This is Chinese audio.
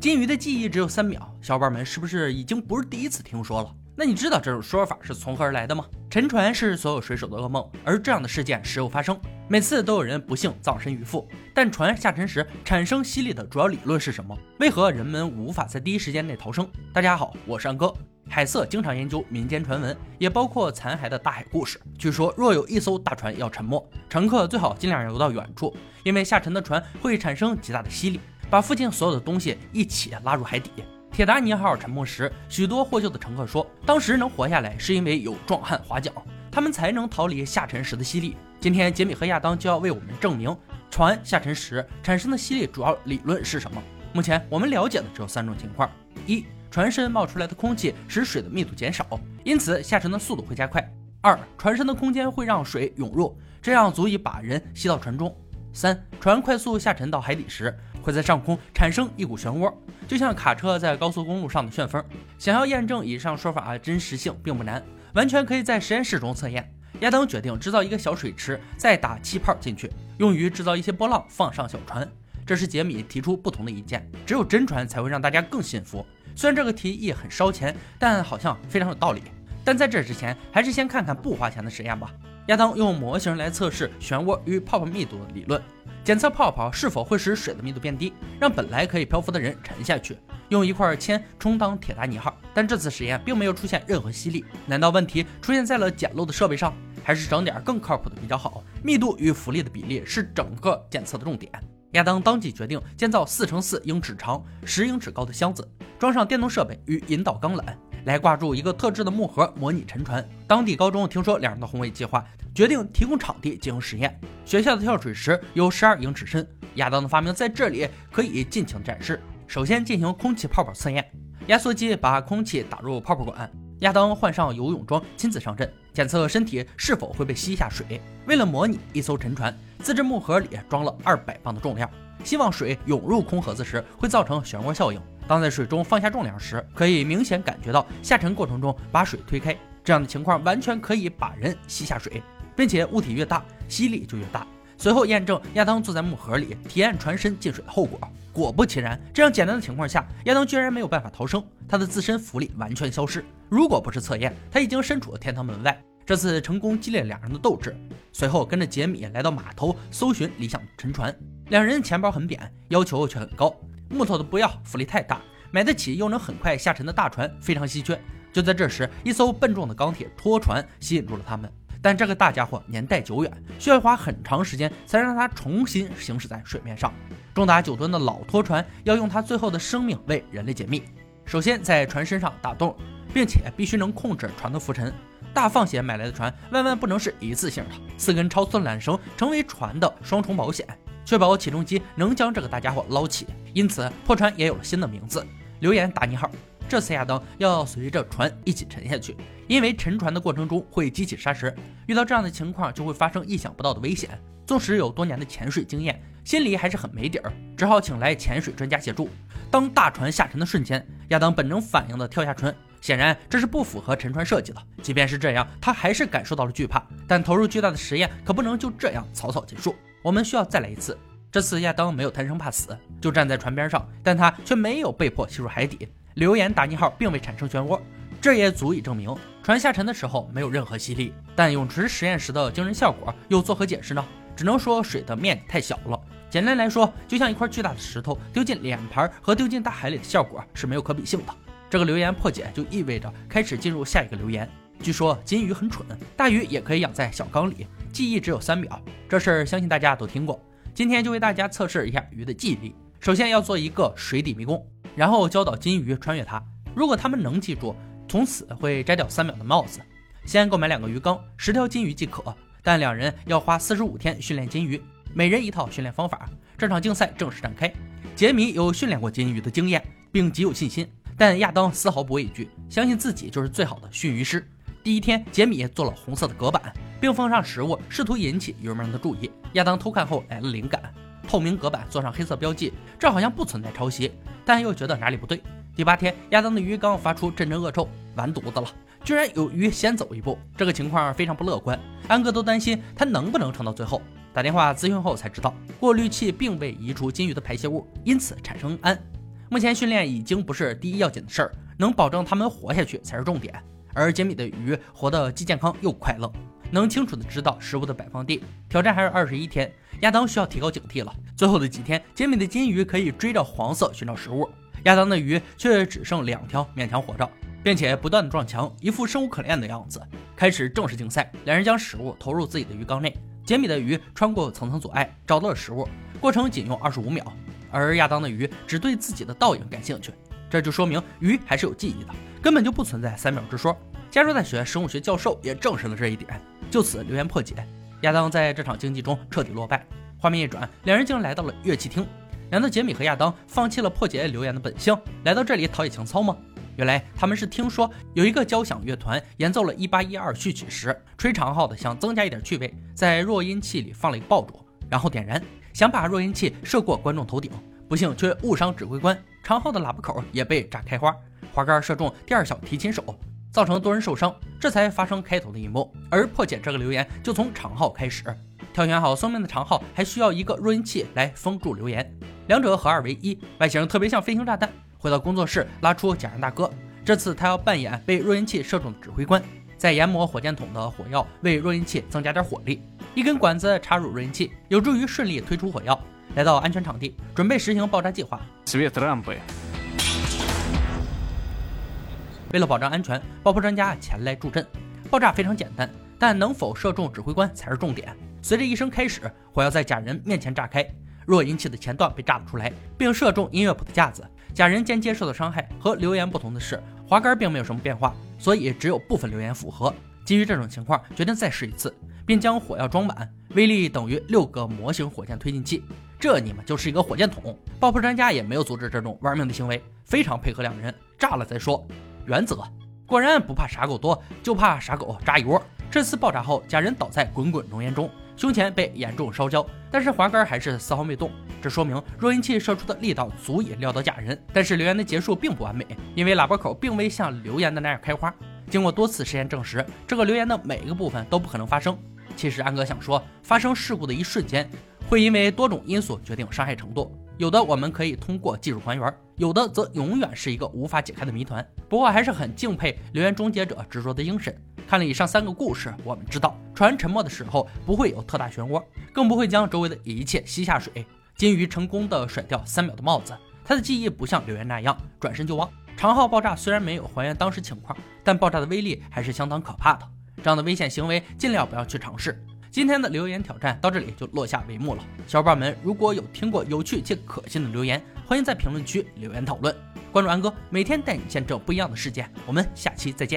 金鱼的记忆只有三秒，小伙伴们是不是已经不是第一次听说了？那你知道这种说法是从何而来的吗？沉船是所有水手的噩梦，而这样的事件时有发生，每次都有人不幸葬身鱼腹。但船下沉时产生吸力的主要理论是什么？为何人们无法在第一时间内逃生？大家好，我是安哥。海瑟经常研究民间传闻，也包括残骸的大海故事。据说，若有一艘大船要沉没，乘客最好尽量游到远处，因为下沉的船会产生极大的吸力，把附近所有的东西一起拉入海底。铁达尼号沉没时，许多获救的乘客说，当时能活下来是因为有壮汉划桨，他们才能逃离下沉时的吸力。今天，杰米和亚当就要为我们证明船下沉时产生的吸力主要理论是什么。目前我们了解的只有三种情况：一、船身冒出来的空气使水的密度减少，因此下沉的速度会加快；二、船身的空间会让水涌入，这样足以把人吸到船中；三、船快速下沉到海底时。会在上空产生一股漩涡，就像卡车在高速公路上的旋风。想要验证以上说法的真实性并不难，完全可以在实验室中测验。亚当决定制造一个小水池，再打气泡进去，用于制造一些波浪，放上小船。这时杰米提出不同的意见，只有真船才会让大家更信服。虽然这个提议很烧钱，但好像非常有道理。但在这之前，还是先看看不花钱的实验吧。亚当用模型来测试漩涡与泡泡密度的理论。检测泡泡是否会使水的密度变低，让本来可以漂浮的人沉下去。用一块铅充当铁达尼号，但这次实验并没有出现任何吸力。难道问题出现在了简陋的设备上，还是整点更靠谱的比较好？密度与浮力的比例是整个检测的重点。亚当当即决定建造四乘四英尺长、十英尺高的箱子，装上电动设备与引导钢缆。来挂住一个特制的木盒，模拟沉船。当地高中听说两人的宏伟计划，决定提供场地进行实验。学校的跳水池有十二英尺深，亚当的发明在这里可以尽情展示。首先进行空气泡泡测验，压缩机把空气打入泡泡管，亚当换上游泳装，亲自上阵检测身体是否会被吸下水。为了模拟一艘沉船，自制木盒里装了二百磅的重量，希望水涌入空盒子时会造成漩涡效应。当在水中放下重量时，可以明显感觉到下沉过程中把水推开。这样的情况完全可以把人吸下水，并且物体越大，吸力就越大。随后验证亚当坐在木盒里，体验船身进水的后果。果不其然，这样简单的情况下，亚当居然没有办法逃生，他的自身浮力完全消失。如果不是测验，他已经身处天堂门外。这次成功激烈两人的斗志。随后跟着杰米来到码头搜寻理想沉船。两人钱包很扁，要求却很高。木头的不要，浮力太大；买得起又能很快下沉的大船非常稀缺。就在这时，一艘笨重的钢铁拖船吸引住了他们。但这个大家伙年代久远，需要花很长时间才让它重新行驶在水面上。重达九吨的老拖船要用它最后的生命为人类解密。首先在船身上打洞，并且必须能控制船的浮沉。大放血买来的船万万不能是一次性的，四根超粗缆绳成为船的双重保险。确保起重机能将这个大家伙捞起，因此破船也有了新的名字——留言打你号。这次亚当要随着船一起沉下去，因为沉船的过程中会激起沙石，遇到这样的情况就会发生意想不到的危险。纵使有多年的潜水经验，心里还是很没底儿，只好请来潜水专家协助。当大船下沉的瞬间，亚当本能反应的跳下船，显然这是不符合沉船设计的。即便是这样，他还是感受到了惧怕。但投入巨大的实验可不能就这样草草结束。我们需要再来一次。这次亚当没有贪生怕死，就站在船边上，但他却没有被迫吸入海底。流言达尼号并未产生漩涡，这也足以证明船下沉的时候没有任何吸力。但泳池实验时的惊人效果又作何解释呢？只能说水的面积太小了。简单来说，就像一块巨大的石头丢进脸盘和丢进大海里的效果是没有可比性的。这个留言破解就意味着开始进入下一个留言。据说金鱼很蠢，大鱼也可以养在小缸里。记忆只有三秒，这事儿相信大家都听过。今天就为大家测试一下鱼的记忆力。首先要做一个水底迷宫，然后教导金鱼穿越它。如果它们能记住，从此会摘掉三秒的帽子。先购买两个鱼缸，十条金鱼即可。但两人要花四十五天训练金鱼，每人一套训练方法。这场竞赛正式展开。杰米有训练过金鱼的经验，并极有信心，但亚当丝毫不畏惧，相信自己就是最好的驯鱼师。第一天，杰米做了红色的隔板，并放上食物，试图引起鱼儿们的注意。亚当偷看后来了灵感，透明隔板做上黑色标记，这好像不存在抄袭，但又觉得哪里不对。第八天，亚当的鱼缸发出阵阵恶臭，完犊子了，居然有鱼先走一步，这个情况非常不乐观。安哥都担心他能不能撑到最后。打电话咨询后才知道，过滤器并未移除金鱼的排泄物，因此产生氨。目前训练已经不是第一要紧的事儿，能保证他们活下去才是重点。而杰米的鱼活得既健康又快乐，能清楚的知道食物的摆放地。挑战还有二十一天，亚当需要提高警惕了。最后的几天，杰米的金鱼可以追着黄色寻找食物，亚当的鱼却只剩两条，勉强活着，并且不断的撞墙，一副生无可恋的样子。开始正式竞赛，两人将食物投入自己的鱼缸内。杰米的鱼穿过层层阻碍，找到了食物，过程仅用二十五秒。而亚当的鱼只对自己的倒影感兴趣，这就说明鱼还是有记忆的，根本就不存在三秒之说。加州大学生物学教授也证实了这一点。就此，留言破解，亚当在这场竞技中彻底落败。画面一转，两人竟然来到了乐器厅。难道杰米和亚当放弃了破解留言的本性，来到这里陶冶情操吗？原来他们是听说有一个交响乐团演奏了一八一二序曲时，吹长号的想增加一点趣味，在弱音器里放了一个爆竹，然后点燃，想把弱音器射过观众头顶，不幸却误伤指挥官，长号的喇叭口也被炸开花，花杆射中第二小提琴手，造成多人受伤，这才发生开头的一幕。而破解这个留言就从长号开始，挑选好送命的长号，还需要一个弱音器来封住留言，两者合二为一，外形特别像飞行炸弹。回到工作室，拉出假人大哥。这次他要扮演被弱音器射中的指挥官，再研磨火箭筒的火药，为弱音器增加点火力。一根管子插入弱音器，有助于顺利推出火药。来到安全场地，准备实行爆炸计划。为了保障安全，爆破专家前来助阵。爆炸非常简单，但能否射中指挥官才是重点。随着一声开始，火药在假人面前炸开。若引起的前段被炸了出来，并射中音乐谱的架子。假人间接受的伤害和留言不同的是，滑杆并没有什么变化，所以只有部分留言符合。基于这种情况，决定再试一次，并将火药装满，威力等于六个模型火箭推进器。这你们就是一个火箭筒。爆破专家也没有阻止这种玩命的行为，非常配合两人，炸了再说。原则果然不怕傻狗多，就怕傻狗扎一窝。这次爆炸后，假人倒在滚滚浓烟中。胸前被严重烧焦，但是滑杆还是丝毫未动，这说明弱音器射出的力道足以撂倒假人。但是留言的结束并不完美，因为喇叭口并未像留言的那样开花。经过多次实验证实，这个留言的每一个部分都不可能发生。其实安哥想说，发生事故的一瞬间，会因为多种因素决定伤害程度，有的我们可以通过技术还原，有的则永远是一个无法解开的谜团。不过还是很敬佩留言终结者执着的精神。看了以上三个故事，我们知道船沉没的时候不会有特大漩涡，更不会将周围的一切吸下水。金鱼成功的甩掉三秒的帽子，它的记忆不像留言那样转身就忘。长号爆炸虽然没有还原当时情况，但爆炸的威力还是相当可怕的。这样的危险行为尽量不要去尝试。今天的留言挑战到这里就落下帷幕了。小伙伴们如果有听过有趣且可信的留言，欢迎在评论区留言讨论。关注安哥，每天带你见证不一样的世界。我们下期再见。